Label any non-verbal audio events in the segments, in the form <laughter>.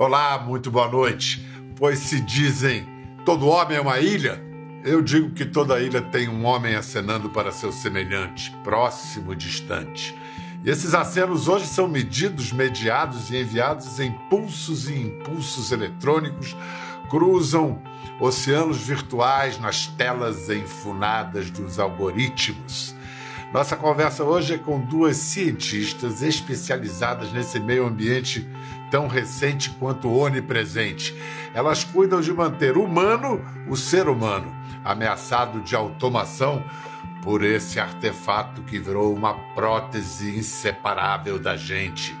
Olá, muito boa noite. Pois se dizem todo homem é uma ilha, eu digo que toda ilha tem um homem acenando para seu semelhante, próximo e distante. E esses acenos hoje são medidos, mediados e enviados em pulsos e impulsos eletrônicos, cruzam oceanos virtuais nas telas enfunadas dos algoritmos. Nossa conversa hoje é com duas cientistas especializadas nesse meio ambiente tão recente quanto onipresente. Elas cuidam de manter humano o ser humano, ameaçado de automação por esse artefato que virou uma prótese inseparável da gente.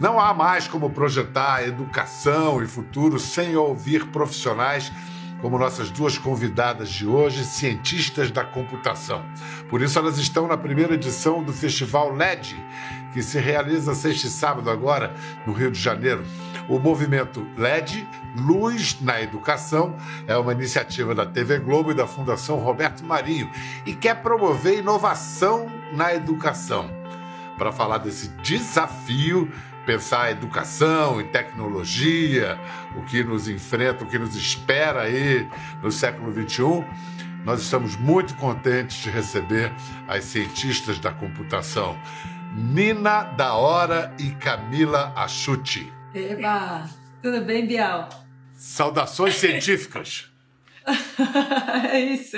Não há mais como projetar educação e futuro sem ouvir profissionais como nossas duas convidadas de hoje, cientistas da computação. Por isso, elas estão na primeira edição do Festival LED, que se realiza sexta e sábado agora no Rio de Janeiro. O movimento LED, Luz na Educação, é uma iniciativa da TV Globo e da Fundação Roberto Marinho e quer promover inovação na educação. Para falar desse desafio, pensar educação e tecnologia, o que nos enfrenta, o que nos espera aí no século XXI, nós estamos muito contentes de receber as cientistas da computação, Nina da Hora e Camila Achuti. Eba! Tudo bem, Bial? Saudações <laughs> científicas. é isso.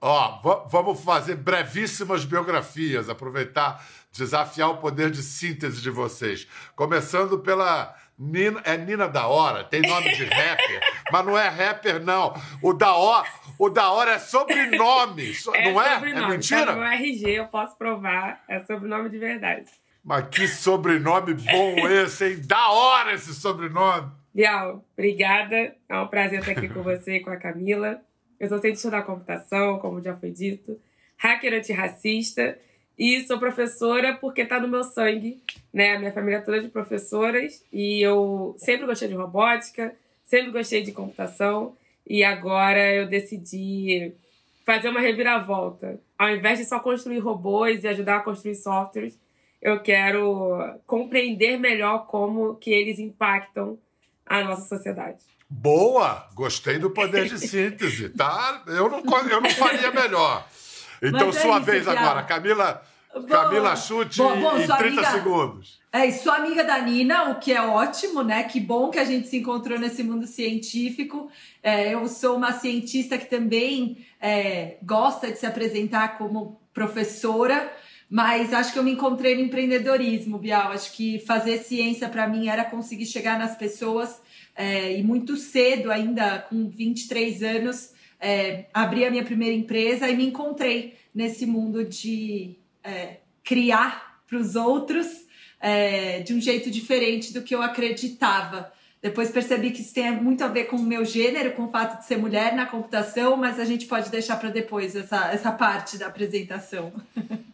Ó, vamos fazer brevíssimas biografias, aproveitar desafiar o poder de síntese de vocês. Começando pela Nina, é Nina da Hora, tem nome de rapper, <laughs> mas não é rapper, não. O da Hora, o da hora é sobrenome, é não é? Sobrenome. É mentira? Tá no RG, eu posso provar, é sobrenome de verdade. Mas que sobrenome bom esse, hein? Da hora esse sobrenome. Bial, obrigada. É um prazer estar aqui com você e com a Camila. Eu sou cientista da computação, como já foi dito, hacker antirracista e sou professora porque tá no meu sangue, né? A minha família é toda de professoras e eu sempre gostei de robótica, sempre gostei de computação e agora eu decidi fazer uma reviravolta. Ao invés de só construir robôs e ajudar a construir softwares, eu quero compreender melhor como que eles impactam a nossa sociedade. Boa! Gostei do poder de síntese, tá? Eu não, eu não faria melhor. Então, é sua vez agora. Camila, Camila Chute bom, bom, em 30 amiga, segundos. É, e sou amiga da Nina, o que é ótimo, né? Que bom que a gente se encontrou nesse mundo científico. É, eu sou uma cientista que também é, gosta de se apresentar como professora, mas acho que eu me encontrei no empreendedorismo, Bial. Acho que fazer ciência para mim era conseguir chegar nas pessoas é, e muito cedo, ainda com 23 anos, é, abri a minha primeira empresa e me encontrei nesse mundo de é, criar para os outros é, de um jeito diferente do que eu acreditava. Depois percebi que isso tem muito a ver com o meu gênero, com o fato de ser mulher na computação, mas a gente pode deixar para depois essa, essa parte da apresentação. <laughs>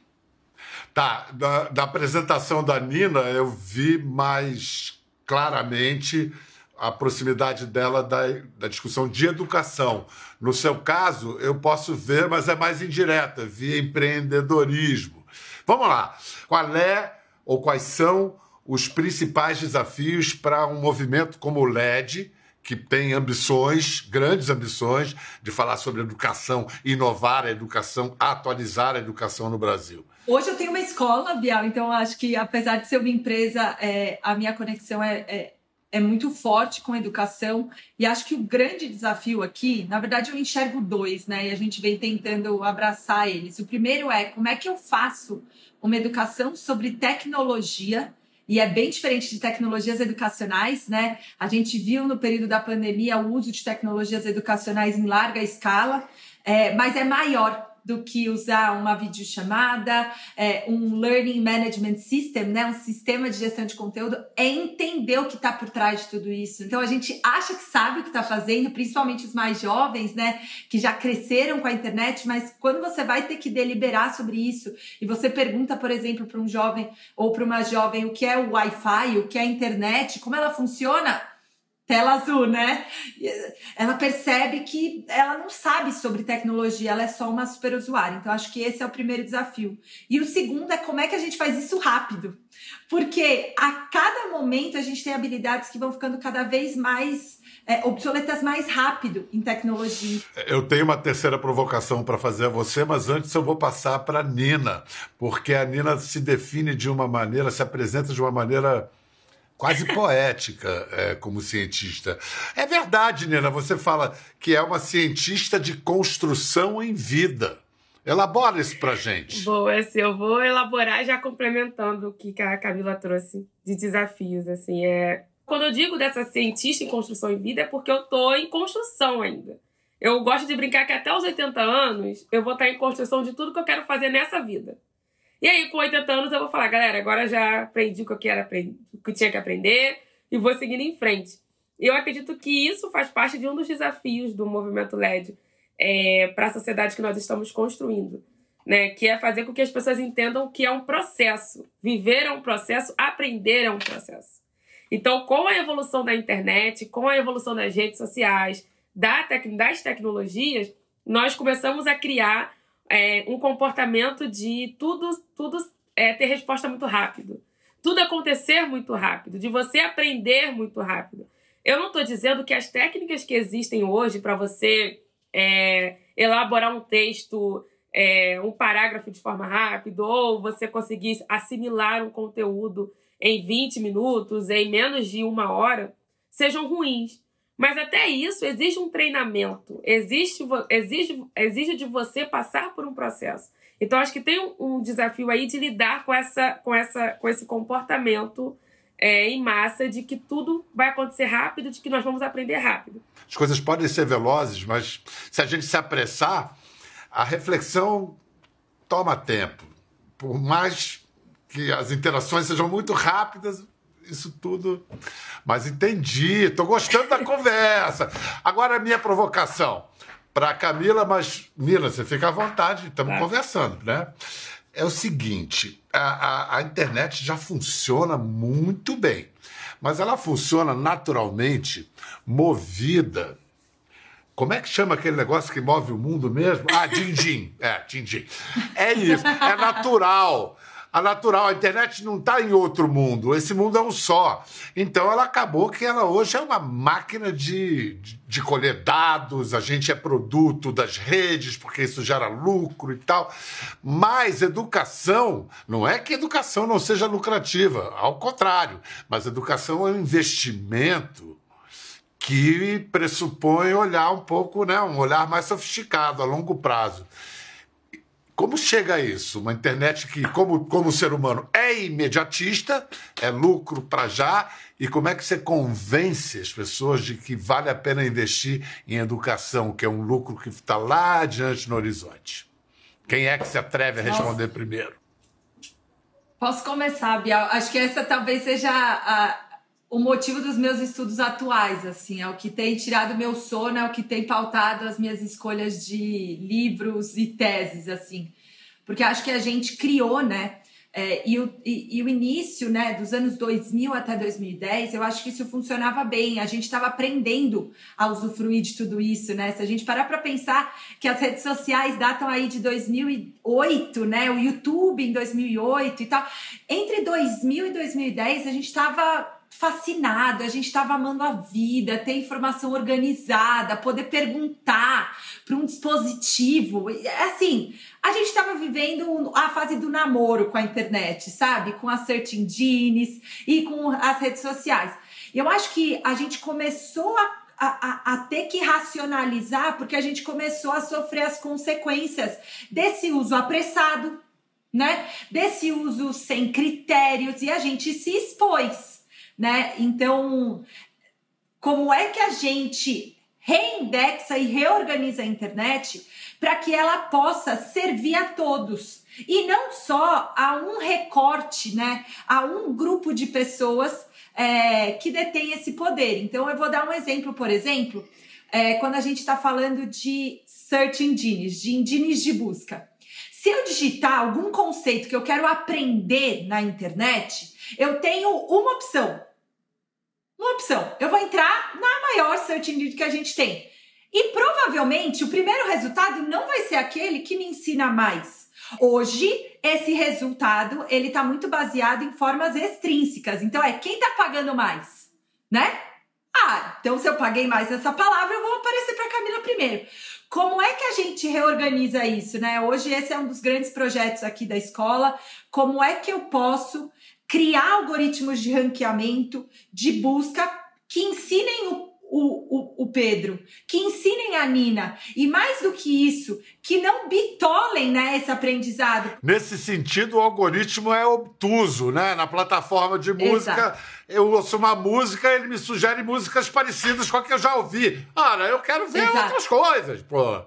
Tá, da, da apresentação da Nina eu vi mais claramente a proximidade dela da, da discussão de educação. No seu caso, eu posso ver, mas é mais indireta, via empreendedorismo. Vamos lá. Qual é ou quais são os principais desafios para um movimento como o LED, que tem ambições, grandes ambições, de falar sobre educação, inovar a educação, atualizar a educação no Brasil? Hoje eu tenho uma escola, Bial, então acho que apesar de ser uma empresa, é, a minha conexão é, é é muito forte com a educação e acho que o grande desafio aqui, na verdade, eu enxergo dois, né? E a gente vem tentando abraçar eles. O primeiro é como é que eu faço uma educação sobre tecnologia e é bem diferente de tecnologias educacionais, né? A gente viu no período da pandemia o uso de tecnologias educacionais em larga escala, é, mas é maior do que usar uma videochamada, é, um Learning Management System, né, um sistema de gestão de conteúdo, é entender o que está por trás de tudo isso. Então a gente acha que sabe o que está fazendo, principalmente os mais jovens, né, que já cresceram com a internet, mas quando você vai ter que deliberar sobre isso e você pergunta, por exemplo, para um jovem ou para uma jovem o que é o Wi-Fi, o que é a internet, como ela funciona, tela azul, né? Ela percebe que ela não sabe sobre tecnologia, ela é só uma super usuária. Então, acho que esse é o primeiro desafio. E o segundo é como é que a gente faz isso rápido. Porque a cada momento a gente tem habilidades que vão ficando cada vez mais é, obsoletas mais rápido em tecnologia. Eu tenho uma terceira provocação para fazer a você, mas antes eu vou passar para a Nina, porque a Nina se define de uma maneira, se apresenta de uma maneira quase poética é, como cientista. É verdade, Nina, você fala que é uma cientista de construção em vida. Elabora isso pra gente. Boa, assim, eu vou elaborar já complementando o que a Camila trouxe de desafios, assim, é... Quando eu digo dessa cientista em construção em vida é porque eu tô em construção ainda. Eu gosto de brincar que até os 80 anos eu vou estar em construção de tudo que eu quero fazer nessa vida. E aí, com 80 anos, eu vou falar, galera, agora já aprendi o que eu quero aprender, o que tinha que aprender e vou seguindo em frente. Eu acredito que isso faz parte de um dos desafios do movimento LED é, para a sociedade que nós estamos construindo, né? Que é fazer com que as pessoas entendam que é um processo. Viver é um processo, aprender é um processo. Então, com a evolução da internet, com a evolução das redes sociais, das tecnologias, nós começamos a criar é, um comportamento de tudo, tudo é, ter resposta muito rápido. Tudo acontecer muito rápido, de você aprender muito rápido. Eu não estou dizendo que as técnicas que existem hoje para você é, elaborar um texto, é, um parágrafo de forma rápida, ou você conseguir assimilar um conteúdo em 20 minutos, em menos de uma hora, sejam ruins. Mas até isso exige um treinamento, existe, exige, exige de você passar por um processo. Então acho que tem um, um desafio aí de lidar com, essa, com, essa, com esse comportamento é, em massa de que tudo vai acontecer rápido, de que nós vamos aprender rápido. As coisas podem ser velozes, mas se a gente se apressar, a reflexão toma tempo. Por mais que as interações sejam muito rápidas, isso tudo. Mas entendi, estou gostando da conversa. Agora a minha provocação para Camila, mas Mila, você fica à vontade, estamos é. conversando, né? É o seguinte: a, a, a internet já funciona muito bem, mas ela funciona naturalmente movida como é que chama aquele negócio que move o mundo mesmo? Ah, din-din. É, din-din. É isso, é natural a natural, a internet não está em outro mundo, esse mundo é um só. Então ela acabou que ela hoje é uma máquina de, de, de colher dados, a gente é produto das redes, porque isso gera lucro e tal. Mas educação, não é que educação não seja lucrativa, ao contrário, mas educação é um investimento que pressupõe olhar um pouco, né, um olhar mais sofisticado a longo prazo. Como chega a isso? Uma internet que, como, como ser humano, é imediatista, é lucro para já, e como é que você convence as pessoas de que vale a pena investir em educação, que é um lucro que está lá adiante no horizonte? Quem é que se atreve a responder Nossa. primeiro? Posso começar, Bial? Acho que essa talvez seja a, o motivo dos meus estudos atuais, assim, é o que tem tirado meu sono, é o que tem pautado as minhas escolhas de livros e teses, assim, porque acho que a gente criou, né, é, e, o, e, e, o início, né, dos anos 2000 até 2010, eu acho que isso funcionava bem, a gente estava aprendendo a usufruir de tudo isso, né, se a gente parar para pensar que as redes sociais datam aí de 2008, né, o YouTube em 2008 e tal, entre 2000 e 2010 a gente estava fascinado, a gente estava amando a vida, ter informação organizada, poder perguntar para um dispositivo. Assim, a gente estava vivendo a fase do namoro com a internet, sabe? Com as search engines e com as redes sociais. Eu acho que a gente começou a a, a, a, ter que racionalizar, porque a gente começou a sofrer as consequências desse uso apressado, né? Desse uso sem critérios, e a gente se expôs né? Então, como é que a gente reindexa e reorganiza a internet para que ela possa servir a todos e não só a um recorte, né? A um grupo de pessoas é, que detém esse poder. Então, eu vou dar um exemplo, por exemplo, é, quando a gente está falando de search engines, de engines de busca. Se eu digitar algum conceito que eu quero aprender na internet, eu tenho uma opção. uma opção. Eu vou entrar na maior search engine que a gente tem. E provavelmente o primeiro resultado não vai ser aquele que me ensina mais. Hoje, esse resultado, ele tá muito baseado em formas extrínsecas. Então, é quem tá pagando mais, né? Ah, então se eu paguei mais essa palavra, eu vou aparecer para Camila primeiro. Como é que a gente reorganiza isso, né? Hoje esse é um dos grandes projetos aqui da escola. Como é que eu posso criar algoritmos de ranqueamento, de busca que ensinem o o, o, o, Pedro, que ensinem a Nina. E mais do que isso, que não bitolem né, esse aprendizado. Nesse sentido, o algoritmo é obtuso, né? Na plataforma de música, Exato. eu ouço uma música, ele me sugere músicas parecidas com a que eu já ouvi. Ora, eu quero ver Exato. outras coisas, pô.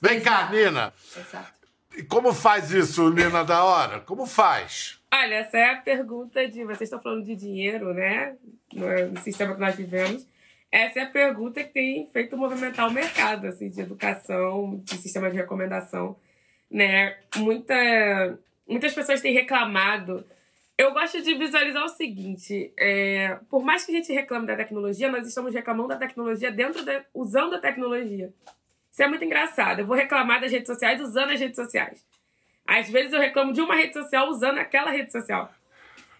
Vem Exato. cá, Nina. Exato. E como faz isso, Nina da Hora? Como faz? Olha, essa é a pergunta de. Vocês estão falando de dinheiro, né? No sistema que nós vivemos. Essa é a pergunta que tem feito movimentar o mercado assim, de educação, de sistema de recomendação. Né? Muita, muitas pessoas têm reclamado. Eu gosto de visualizar o seguinte: é, por mais que a gente reclame da tecnologia, nós estamos reclamando da tecnologia dentro da, usando a tecnologia. Isso é muito engraçado. Eu vou reclamar das redes sociais usando as redes sociais. Às vezes eu reclamo de uma rede social usando aquela rede social.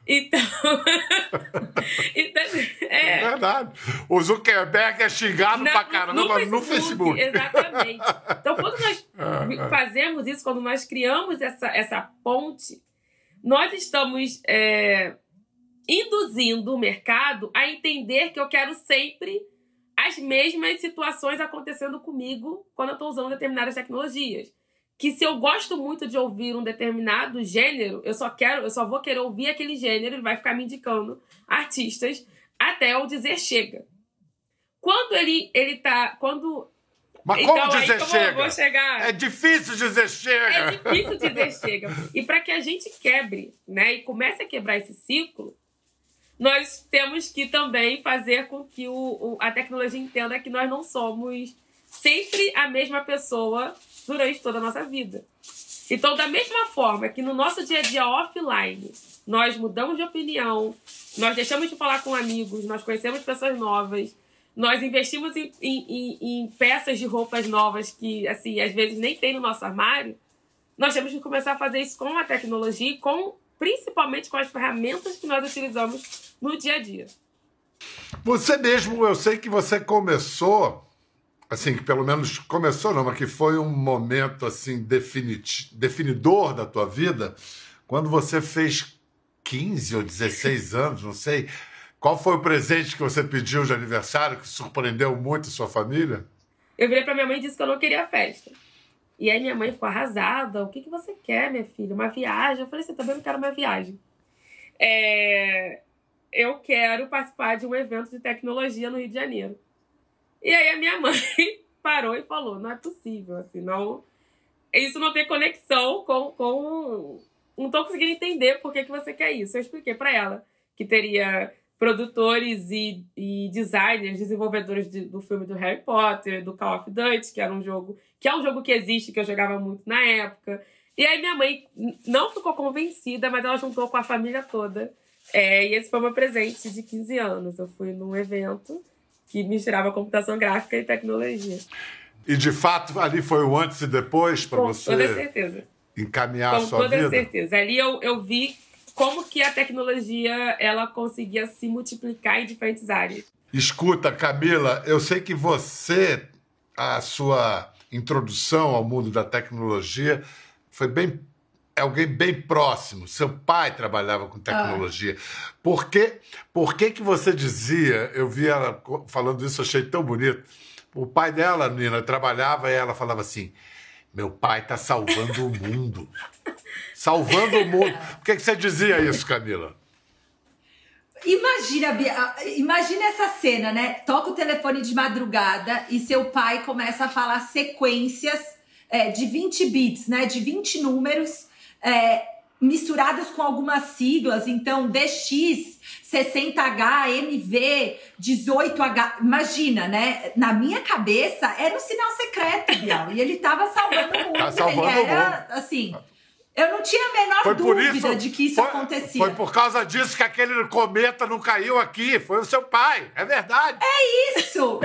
Então. <laughs> então é... é... verdade. O Zuckerberg é xingado Na, pra caramba no Facebook, no Facebook. Exatamente. Então, quando nós <laughs> é, é. fazemos isso, quando nós criamos essa, essa ponte, nós estamos é, induzindo o mercado a entender que eu quero sempre as mesmas situações acontecendo comigo quando eu estou usando determinadas tecnologias que se eu gosto muito de ouvir um determinado gênero, eu só quero, eu só vou querer ouvir aquele gênero, ele vai ficar me indicando artistas até eu dizer chega. Quando ele ele tá, quando mas então, como dizer como chega? Chegar... É difícil dizer chega. É difícil dizer chega. E para que a gente quebre, né, e comece a quebrar esse ciclo, nós temos que também fazer com que o, o, a tecnologia entenda que nós não somos sempre a mesma pessoa durante toda a nossa vida. Então, da mesma forma que no nosso dia a dia offline, nós mudamos de opinião, nós deixamos de falar com amigos, nós conhecemos pessoas novas, nós investimos em, em, em, peças de roupas novas que, assim, às vezes nem tem no nosso armário, nós temos que começar a fazer isso com a tecnologia e com, principalmente com as ferramentas que nós utilizamos no dia a dia. Você mesmo, eu sei que você começou assim, que pelo menos começou, não, mas que foi um momento assim definidor da tua vida, quando você fez 15 ou 16 <laughs> anos, não sei. Qual foi o presente que você pediu de aniversário que surpreendeu muito a sua família? Eu virei para minha mãe e disse que eu não queria festa. E aí minha mãe ficou arrasada. O que, que você quer, minha filha? Uma viagem? Eu falei assim, também não quero uma viagem. É... Eu quero participar de um evento de tecnologia no Rio de Janeiro. E aí a minha mãe <laughs> parou e falou: não é possível, assim, não. Isso não tem conexão com. com... Não tô conseguindo entender por que, que você quer isso. Eu expliquei para ela que teria produtores e, e designers, desenvolvedores de, do filme do Harry Potter, do Call of Duty, que era um jogo que é um jogo que existe, que eu jogava muito na época. E aí minha mãe não ficou convencida, mas ela juntou com a família toda. É, e esse foi meu presente de 15 anos. Eu fui num evento que misturava computação gráfica e tecnologia. E de fato ali foi o antes e depois para você? Com toda certeza. Encaminhar Com a sua vida? Com toda certeza. Ali eu, eu vi como que a tecnologia ela conseguia se multiplicar em diferentes áreas. Escuta, Camila, eu sei que você, a sua introdução ao mundo da tecnologia foi bem é alguém bem próximo. Seu pai trabalhava com tecnologia. Ah. Por, que, por que, que você dizia, eu vi ela falando isso, achei tão bonito. O pai dela, Nina, trabalhava e ela falava assim: meu pai está salvando o mundo. <laughs> Salvando o mundo. Por que, que você dizia isso, Camila? Imagina, imagina essa cena, né? Toca o telefone de madrugada e seu pai começa a falar sequências é, de 20 bits, né? De 20 números é, misturadas com algumas siglas, então DX, 60H, MV, 18H. Imagina, né? Na minha cabeça era um sinal secreto, Bial. E ele tava salvando o mundo. Tá salvando ele era, assim, Eu não tinha a menor Foi dúvida isso- de que isso foi, acontecia. Foi por causa disso que aquele cometa não caiu aqui. Foi o seu pai. É verdade. isso!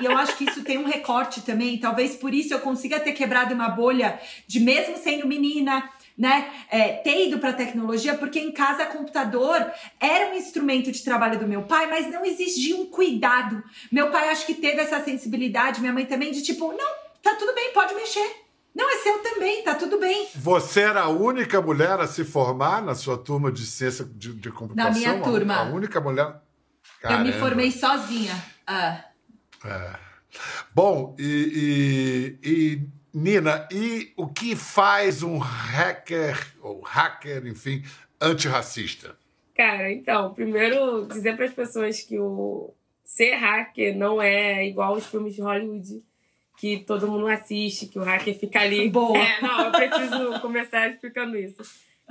E eu acho que isso tem um recorte também. Talvez por isso eu consiga ter quebrado uma bolha de mesmo sendo menina, né? é, ter ido para tecnologia, porque em casa computador era um instrumento de trabalho do meu pai, mas não exigia um cuidado. Meu pai acho que teve essa sensibilidade, minha mãe também, de tipo, não, tá tudo bem, pode mexer. Não, é seu também, tá tudo bem. Você era a única mulher a se formar na sua turma de ciência de, de computação? minha A- turma. A, única mulher. Eu Caramba. me formei sozinha. Ah. Bom, e, e- e, Nina, e o que faz um hacker, ou hacker, enfim, antirracista? Cara, então, primeiro dizer para as pessoas que o ser hacker não é igual aos filmes de Hollywood que todo mundo assiste, que o hacker fica ali. <laughs> Boa. É, não, eu preciso começar explicando isso.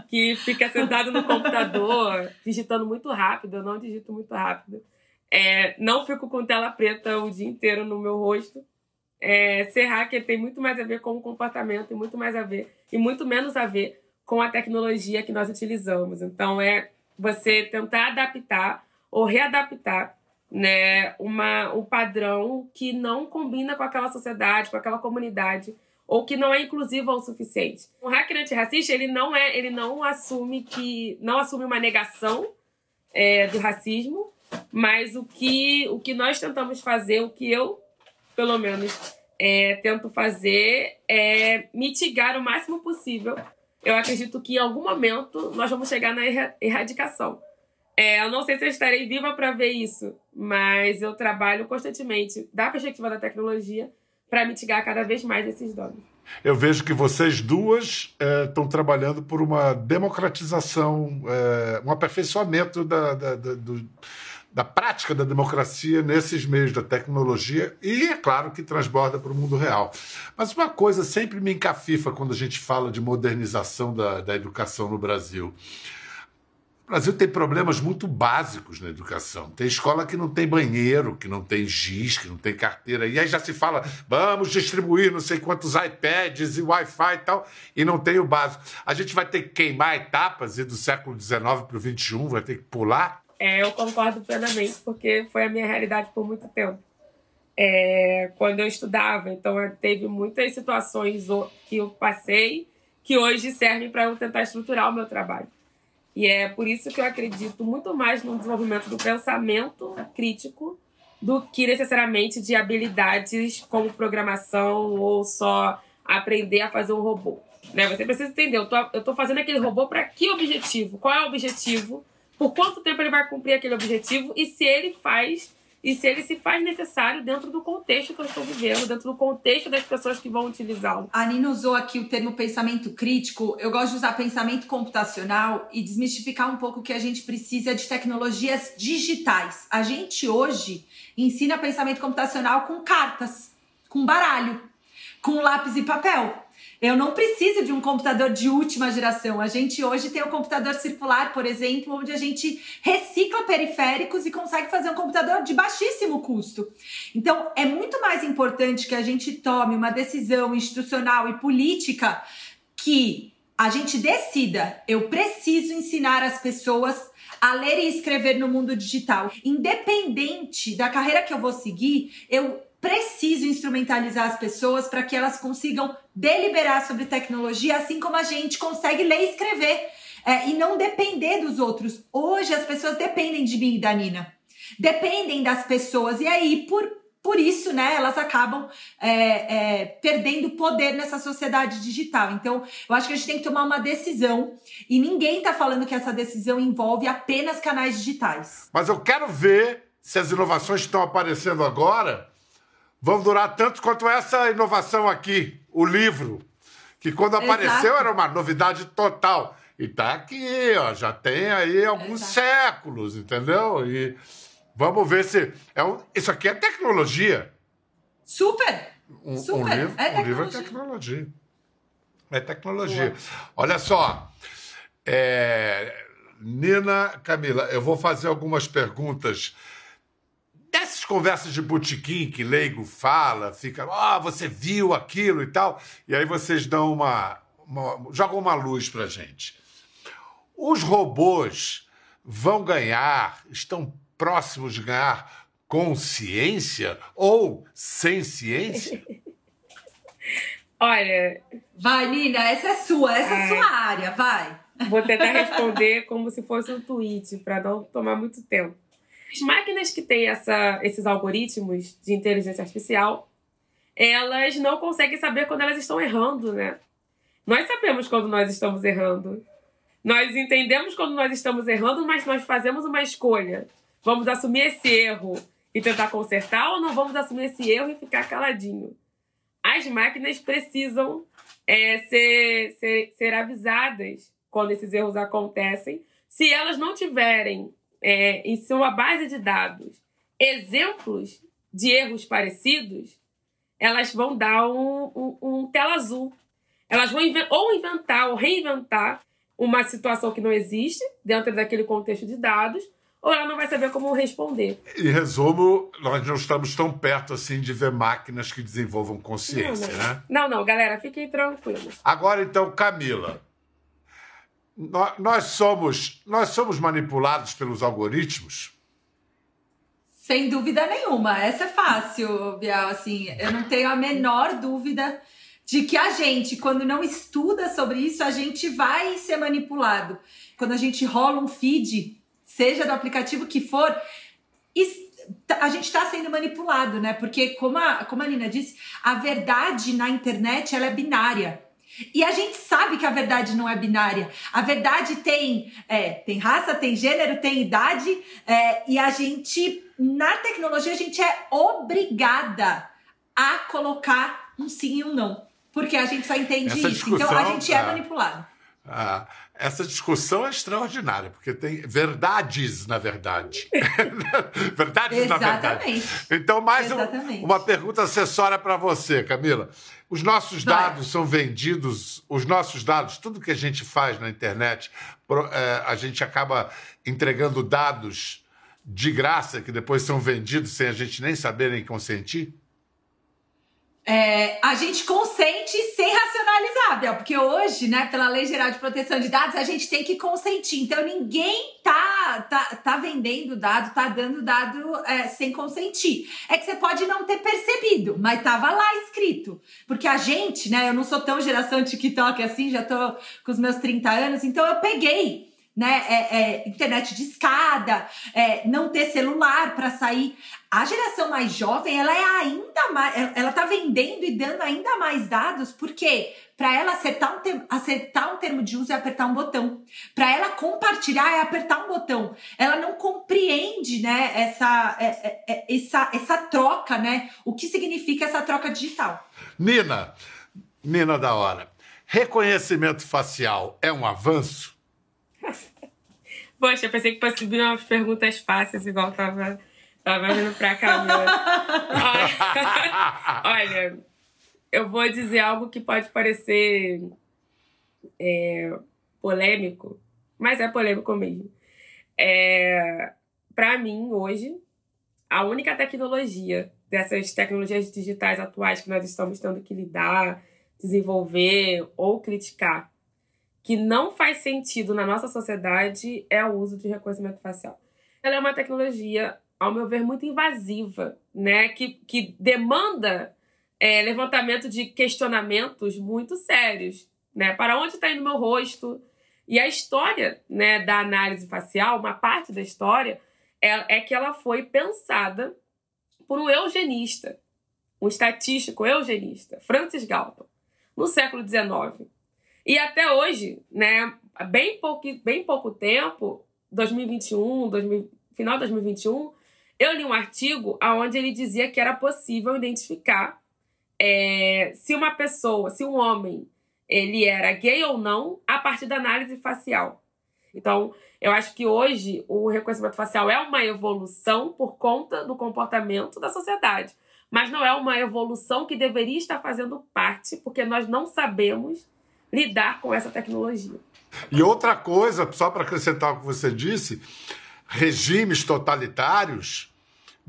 Que fica sentado no computador, digitando muito rápido, eu não digito muito rápido. É, não fico com tela preta o dia inteiro no meu rosto. É, ser hacker tem muito mais a ver com o comportamento, e muito mais a ver, e muito menos a ver com a tecnologia que nós utilizamos. Então, é você tentar adaptar ou readaptar né, uma, um padrão que não combina com aquela sociedade, com aquela comunidade, ou que não é inclusivo o suficiente. O hacker antirracista, ele não é, ele não assume que não assume uma negação é, do racismo, mas o que o que nós tentamos fazer, o que eu, pelo menos, é, tento fazer é mitigar o máximo possível. Eu acredito que em algum momento nós vamos chegar na erra- erradicação. É, eu não sei se eu estarei viva para ver isso, mas eu trabalho constantemente da perspectiva da tecnologia para mitigar cada vez mais esses danos. Eu vejo que vocês duas estão trabalhando por uma democratização, eh, um aperfeiçoamento da, da, da, do- da prática da democracia nesses meios da tecnologia e, é claro, que transborda para o mundo real. Mas uma coisa sempre me encafifa quando a gente fala de modernização da, da educação no Brasil. O Brasil tem problemas muito básicos na educação. Tem escola que não tem banheiro, que não tem giz, que não tem carteira. E aí já se fala, vamos distribuir não sei quantos iPads e Wi-Fi e tal, e não tem o básico. A gente vai ter que queimar etapas e do século XIX para o XXI, vai ter que pular. É, eu concordo plenamente, porque foi a minha realidade por muito tempo. É, quando eu estudava, então eu- teve muitas situações que eu passei que hoje servem para eu tentar estruturar o meu trabalho. E é por isso que eu acredito muito mais no desenvolvimento do pensamento crítico do que necessariamente de habilidades como programação ou só aprender a fazer um robô. Né? Você precisa entender, eu tô, eu tô fazendo aquele robô para que objetivo? Qual é o objetivo? Por quanto tempo ele vai cumprir aquele objetivo? E se ele faz, e se ele se faz necessário dentro do contexto que eu estou vivendo, dentro do contexto das pessoas que vão utilizá-lo. A Nina usou aqui o termo pensamento crítico. Eu gosto de usar pensamento computacional e desmistificar um pouco que a gente precisa de tecnologias digitais. A gente hoje ensina pensamento computacional com cartas, com baralho, com lápis e papel. Eu não preciso de um computador de última geração. A gente hoje tem o computador circular, por exemplo, onde a gente recicla periféricos e consegue fazer um computador de baixíssimo custo. Então, é muito mais importante que a gente tome uma decisão institucional e política que a gente decida. Eu preciso ensinar as pessoas a ler e escrever no mundo digital. Independente da carreira que eu vou seguir, eu preciso instrumentalizar as pessoas para que elas consigam deliberar sobre tecnologia, assim como a gente consegue ler e escrever. é, e não depender dos outros. Hoje as pessoas dependem de mim e da Nina. Dependem das pessoas. E aí, por, por isso, né, elas acabam é, é, perdendo poder nessa sociedade digital. Então, eu acho que a gente tem que tomar uma decisão. E ninguém tá falando que essa decisão envolve apenas canais digitais. Mas eu quero ver se as inovações que estão aparecendo agora vão durar tanto quanto essa inovação aqui, o livro, que quando Exato. apareceu era uma novidade total. E tá aqui, ó, já tem aí alguns Exato. séculos, entendeu? E vamos ver se é um, isso aqui é tecnologia. Super! Um, um Super, livro, é um livro é tecnologia. É tecnologia. Olha só, é, Nina, Camila, eu vou fazer algumas perguntas conversas de botequim que leigo fala, fica, ah, você viu aquilo e tal, e aí vocês dão uma, uma, joga uma luz para gente. Os robôs vão ganhar, estão próximos de ganhar consciência ou sem ciência? <laughs> Olha. Vai, Nina, essa é sua, essa é, é sua área, vai. Vou tentar <laughs> responder como se fosse um tweet, para não tomar muito tempo. As máquinas que têm essa, esses algoritmos de inteligência artificial, elas não conseguem saber quando elas estão errando, né? Nós sabemos quando nós estamos errando. Nós entendemos quando nós estamos errando, mas nós fazemos uma escolha. Vamos assumir esse erro e tentar consertar ou não vamos assumir esse erro e ficar caladinho? As máquinas precisam é, ser, ser, ser avisadas quando esses erros acontecem. Se elas não tiverem é, em sua base de dados exemplos de erros parecidos, elas vão dar um, um, um tela azul. Elas vão ou inventar ou reinventar uma situação que não existe dentro daquele contexto de dados, ou ela não vai saber como responder. Em resumo, nós não estamos tão perto assim de ver máquinas que desenvolvam consciência, não, não. né? Não, não, galera, fiquem tranquilos. Agora então, Camila, nós somos, nós somos manipulados pelos algoritmos? Sem dúvida nenhuma. Essa é fácil, Bial. Assim, eu não tenho a menor dúvida de que a gente, quando não estuda sobre isso, a gente vai ser manipulado. Quando a gente rola um feed, seja do aplicativo que for, a gente está sendo manipulado, né? Porque, como a, como a Nina disse, a verdade na internet ela é binária. E a gente sabe que a verdade não é binária. A verdade tem, é, tem raça, tem gênero, tem idade. É, e a gente, na tecnologia, a gente é obrigada a colocar um sim e um não. Porque a gente só entende Essa isso. Então a gente é manipulado. Ah, essa discussão é extraordinária, porque tem verdades na verdade. <laughs> verdades Exatamente. na verdade. Então, mais um, uma pergunta acessória para você, Camila. Os nossos dados Vai. são vendidos, os nossos dados, tudo que a gente faz na internet, é, a gente acaba entregando dados de graça que depois são vendidos sem a gente nem saber nem consentir? É, a gente consente sem racionalizar, Bel, porque hoje, né, pela Lei Geral de Proteção de Dados, a gente tem que consentir. Então, ninguém tá, tá, tá vendendo dado, tá dando dado é, sem consentir. É que você pode não ter percebido, mas tava lá escrito. Porque a gente, né, eu não sou tão geração TikTok assim, já tô com os meus 30 anos, então eu peguei né? É, é, internet de escada, é, não ter celular para sair. A geração mais jovem, ela é ainda mais, ela tá vendendo e dando ainda mais dados, porque para ela acertar um, termo, acertar um termo de uso é apertar um botão. Para ela compartilhar é apertar um botão. Ela não compreende, né, essa, é, é, é, essa, essa troca, né? O que significa essa troca digital. Nina, Nina da hora. Reconhecimento facial é um avanço? <laughs> Poxa, eu pensei que fosse vir umas perguntas fáceis, igual tava, tava vindo pra Camila. <laughs> Olha, eu vou dizer algo que pode parecer é, polêmico, mas é polêmico mesmo. É, para mim, hoje, a única tecnologia dessas tecnologias digitais atuais que nós estamos tendo que lidar, desenvolver ou criticar que não faz sentido na nossa sociedade é o uso de reconhecimento facial. Ela é uma tecnologia, ao meu ver, muito invasiva, né? Que, que demanda é, levantamento de questionamentos muito sérios, né? Para onde está indo meu rosto? E a história, né, da análise facial, uma parte da história é, é que ela foi pensada por um eugenista, um estatístico eugenista, Francis Galton, no século XIX. E até hoje, né, bem pouco, bem pouco tempo, 2021, 2000, final de 2021, eu li um artigo onde ele dizia que era possível identificar é, se uma pessoa, se um homem, ele era gay ou não a partir da análise facial. Então, eu acho que hoje o reconhecimento facial é uma evolução por conta do comportamento da sociedade, mas não é uma evolução que deveria estar fazendo parte, porque nós não sabemos lidar com essa tecnologia. E outra coisa, só para acrescentar o que você disse, regimes totalitários,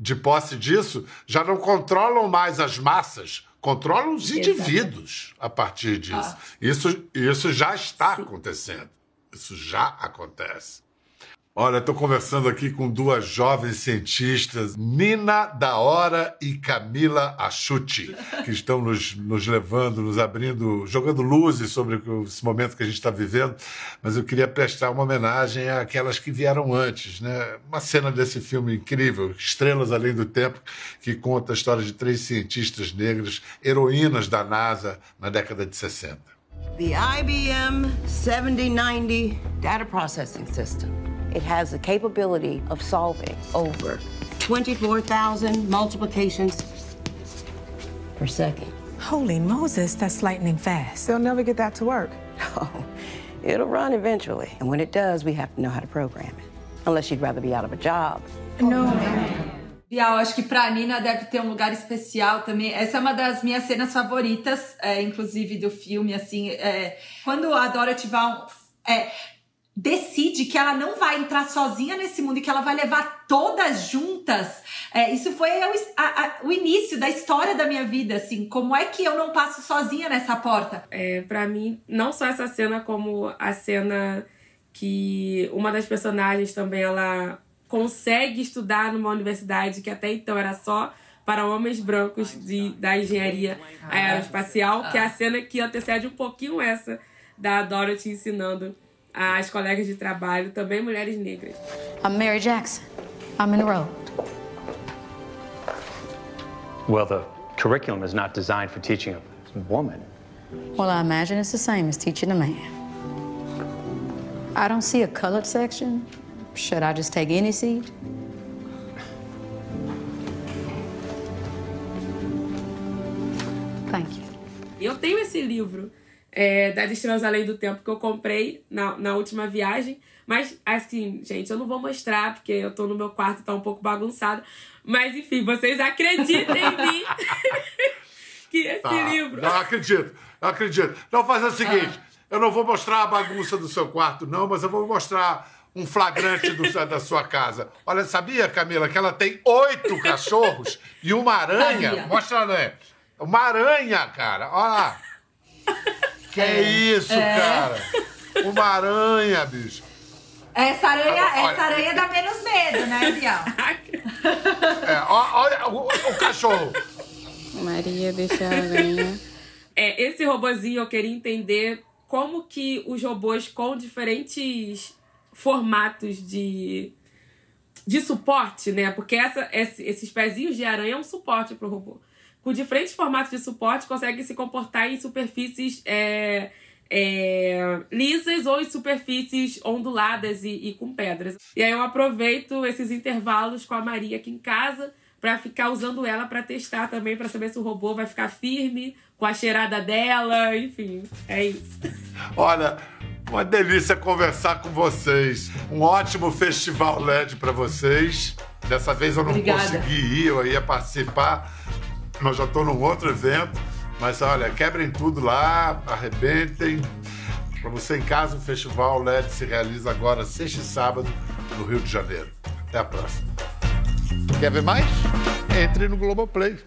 de posse disso, já não controlam mais as massas, controlam os indivíduos a partir disso. Ah. Isso, isso já está Sim. acontecendo. Isso já acontece. Olha, estou conversando aqui com duas jovens cientistas, Nina da Hora e Camila Achuti, que estão nos, nos levando, nos abrindo, jogando luzes sobre esse momento que a gente está vivendo. Mas eu queria prestar uma homenagem àquelas que vieram antes, né? Uma cena desse filme incrível, Estrelas Além do Tempo, que conta a história de três cientistas negras, heroínas da NASA na década de 60. The IBM 7090 Data Processing System. It has the capability of solving over 24,000 multiplications per second. Holy Moses, that's lightning fast. They'll never get that to work. <laughs> Oh, it'll run eventually. And when it does, we have to know how to program it. Unless you'd rather be out of a job. No. Bial, acho que pra Nina deve ter um lugar especial também. Essa é uma das minhas cenas favoritas, é, inclusive do filme, assim. É, quando a Dorothy Vaughan é, decide que ela não vai entrar sozinha nesse mundo e que ela vai levar todas juntas. É, isso foi o, a, a, o, início da história da minha vida, assim. Como é que eu não passo sozinha nessa porta? É, para mim, não só essa cena, como a cena que uma das personagens também ela consegue estudar numa universidade que até então era só para homens brancos de, da engenharia aeroespacial, que é a cena que antecede um pouquinho essa da Dorothy ensinando as colegas de trabalho, também mulheres negras. I'm Mary Jackson. I'm Monroe. Well, the curriculum is not designed for teaching a woman. Well, I imagine it's the same as teaching a man. I don't see a colored section. Should I just take any seat? Thank you. Eu tenho esse livro é, das Estrelas Além do Tempo que eu comprei na, na última viagem. Mas, assim, gente, eu não vou mostrar porque eu tô no meu quarto, tá um pouco bagunçado. Mas, enfim, vocês acreditem em mim <laughs> que esse tá, livro. Não acredito, não acredito. Não, faz o seguinte: ah. eu não vou mostrar a bagunça do seu quarto, não, mas eu vou mostrar um flagrante do, da sua casa. Olha, sabia, Camila, que ela tem oito cachorros e uma aranha? Sabia. Mostra, né? Uma aranha, cara. Olha lá. Que é, isso, é. cara? Uma aranha, bicho. Essa aranha, olha, essa aranha dá menos medo, né, Bial? é, olha o, o, cachorro. Maria, deixa a aranha. É, esse robozinho eu queria entender como que os robôs com diferentes formatos de, de suporte, né? Porque essa, esse, esses pezinhos de aranha é um suporte pro robô com diferentes formatos de suporte, consegue se comportar em superfícies é, é, lisas ou em superfícies onduladas e, e, com pedras. E aí eu aproveito esses intervalos com a Maria aqui em casa para ficar usando ela para testar também, para saber se o robô vai ficar firme com a cheirada dela, enfim, é isso. Olha, uma delícia conversar com vocês. Um ótimo festival LED para vocês. Dessa vez eu não Obrigada. consegui ir, eu ia participar <laughs> mas já estou num outro evento. Mas olha, quebrem tudo lá, arrebentem. Para você em casa, o Festival LED se realiza agora, sexta e sábado, no Rio de Janeiro. Até a próxima. Quer ver mais? Entre no Globoplay.